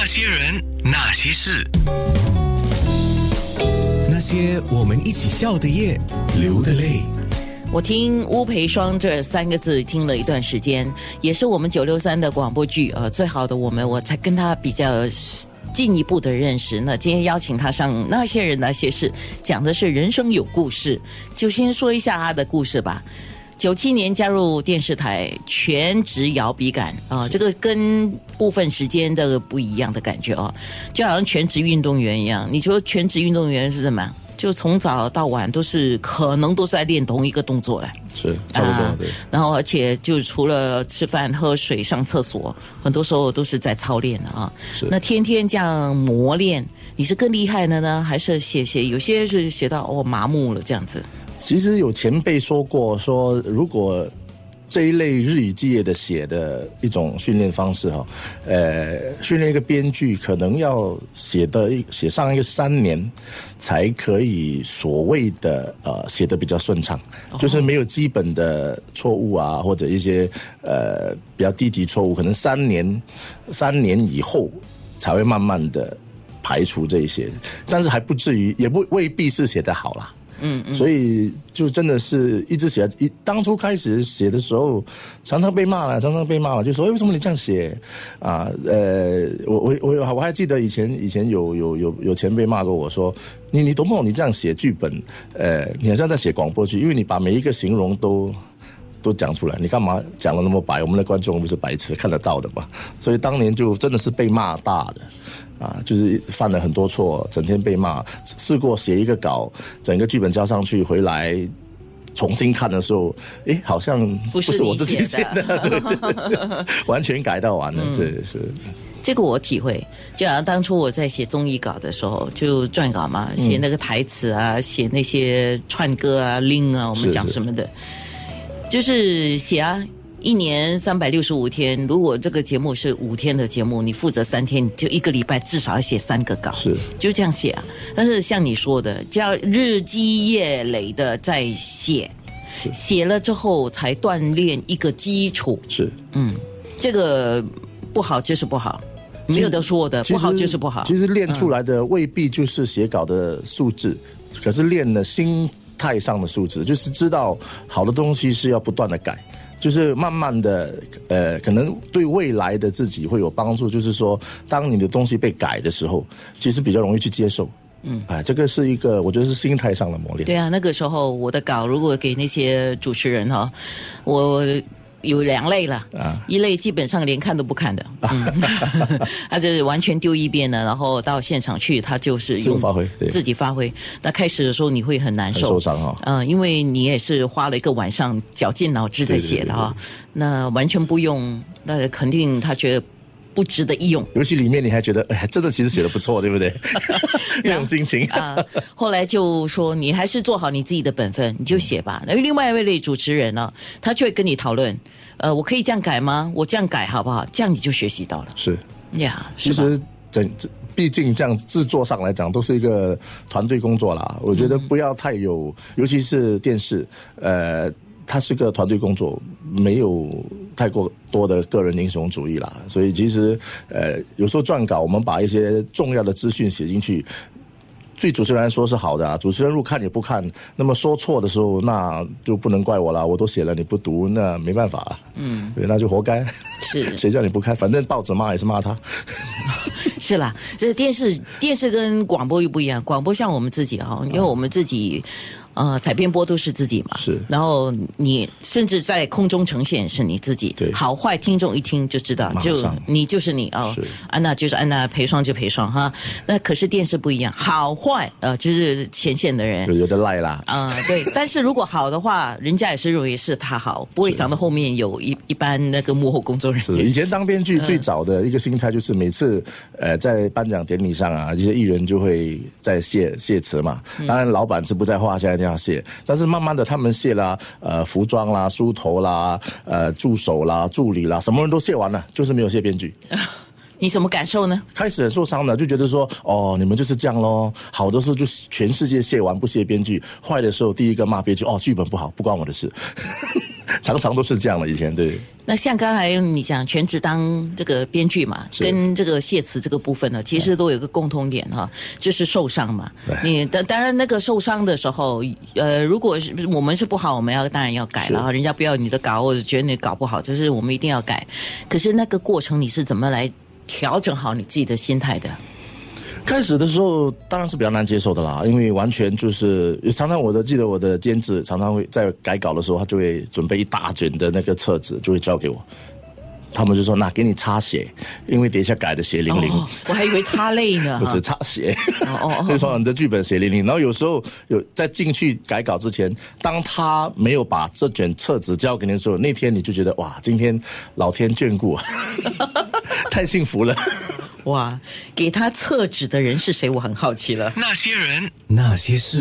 那些人，那些事，那些我们一起笑的夜，流的泪。我听乌培双这三个字听了一段时间，也是我们九六三的广播剧呃最好的我们，我才跟他比较进一步的认识。那今天邀请他上那些人那些事，讲的是人生有故事，就先说一下他的故事吧。九七年加入电视台，全职摇笔杆啊，这个跟部分时间的不一样的感觉哦，就好像全职运动员一样。你说全职运动员是什么？就从早到晚都是可能都是在练同一个动作嘞，是差不多对。然后而且就除了吃饭、喝水、上厕所，很多时候都是在操练的啊。是那天天这样磨练，你是更厉害的呢，还是写写？有些是写到哦麻木了这样子。其实有前辈说过，说如果。这一类日以继夜的写的一种训练方式哈，呃，训练一个编剧可能要写的写上一个三年，才可以所谓的呃写的比较顺畅，就是没有基本的错误啊，或者一些呃比较低级错误，可能三年三年以后才会慢慢的排除这些，但是还不至于，也不未必是写的好啦。嗯，所以就真的是一直写，一当初开始写的时候，常常被骂了，常常被骂了，就说哎为什么你这样写啊？呃，我我我我还记得以前以前有有有有前辈骂过我说，你你懂不懂？你这样写剧本，呃，你好像在写广播剧，因为你把每一个形容都都讲出来，你干嘛讲的那么白？我们的观众不是白痴，看得到的嘛。所以当年就真的是被骂大的。啊，就是犯了很多错，整天被骂。试过写一个稿，整个剧本交上去，回来重新看的时候，哎，好像不是我自己写的，对，完全改到完了，这是。这个我体会，就好像当初我在写综艺稿的时候，就撰稿嘛，写那个台词啊，写那些串歌啊、拎啊，我们讲什么的，就是写啊。一年三百六十五天，如果这个节目是五天的节目，你负责三天，你就一个礼拜至少要写三个稿，是。就这样写啊。但是像你说的，就要日积月累的在写，写了之后才锻炼一个基础。是，嗯，这个不好就是不好，没有得说的，不好就是不好。其实练出来的未必就是写稿的素质，可是练了心态上的素质，就是知道好的东西是要不断的改。就是慢慢的，呃，可能对未来的自己会有帮助。就是说，当你的东西被改的时候，其实比较容易去接受。嗯，哎，这个是一个，我觉得是心态上的磨练。对啊，那个时候我的稿如果给那些主持人哈，我。有两类了，啊。一类基本上连看都不看的，他就是完全丢一边的，然后到现场去，他就是自己发挥，自己发挥。那开始的时候你会很难受，受伤哈，嗯，因为你也是花了一个晚上绞尽脑汁在写的哈，那完全不用，那肯定他觉得。不值得一用，尤其里面你还觉得，哎，真的其实写的不错，对不对？那种心情啊。后来就说，你还是做好你自己的本分，你就写吧。那另外一位类主持人呢，他就会跟你讨论，呃，我可以这样改吗？我这样改好不好？这样你就学习到了。是呀，其实整毕竟这样制作上来讲，都是一个团队工作啦。我觉得不要太有，尤其是电视，呃。它是个团队工作，没有太过多的个人英雄主义了。所以其实，呃，有时候撰稿，我们把一些重要的资讯写进去，对主持人来说是好的啊。主持人如果看也不看，那么说错的时候，那就不能怪我了。我都写了你不读，那没办法。嗯，对，那就活该。是，谁叫你不看？反正报纸骂也是骂他。是啦，这电视电视跟广播又不一样。广播像我们自己啊，因为我们自己。呃，采编播都是自己嘛，是。然后你甚至在空中呈现是你自己，对。好坏听众一听就知道，就你就是你哦。是。安娜就是安娜，陪双就陪双哈。那可是电视不一样，好坏呃就是前线的人有的赖啦。啊，对。但是如果好的话，人家也是认为是他好，不会想到后面有一一般那个幕后工作人员。以前当编剧最早的一个心态就是每次呃在颁奖典礼上啊，一些艺人就会在谢谢词嘛。当然老板是不在话下。要卸，但是慢慢的他们卸啦，呃，服装啦、梳头啦、呃，助手啦、助理啦，什么人都卸完了，就是没有卸编剧。你什么感受呢？开始很受伤的，就觉得说，哦，你们就是这样喽。好的时候就全世界卸完不卸编剧，坏的时候第一个骂编剧，哦，剧本不好，不关我的事。常常都是这样的。以前对，那像刚才你讲全职当这个编剧嘛，跟这个谢词这个部分呢，其实都有一个共通点哈，就是受伤嘛。你当当然那个受伤的时候，呃，如果是我们是不好，我们要当然要改了哈，人家不要你的稿，或者觉得你搞不好，就是我们一定要改。可是那个过程你是怎么来调整好你自己的心态的？开始的时候当然是比较难接受的啦，因为完全就是常常我都记得我的监制常常会在改稿的时候，他就会准备一大卷的那个册子，就会交给我。他们就说：“那给你擦血，因为等一下改的血淋淋。哦，我还以为擦泪呢。不是擦血，哦哦就说你的剧本血淋淋。然后有时候有在进去改稿之前，当他没有把这卷册子交给你的时候，那天你就觉得哇，今天老天眷顾，太幸福了。哇，给他厕纸的人是谁？我很好奇了。那些人，那些事。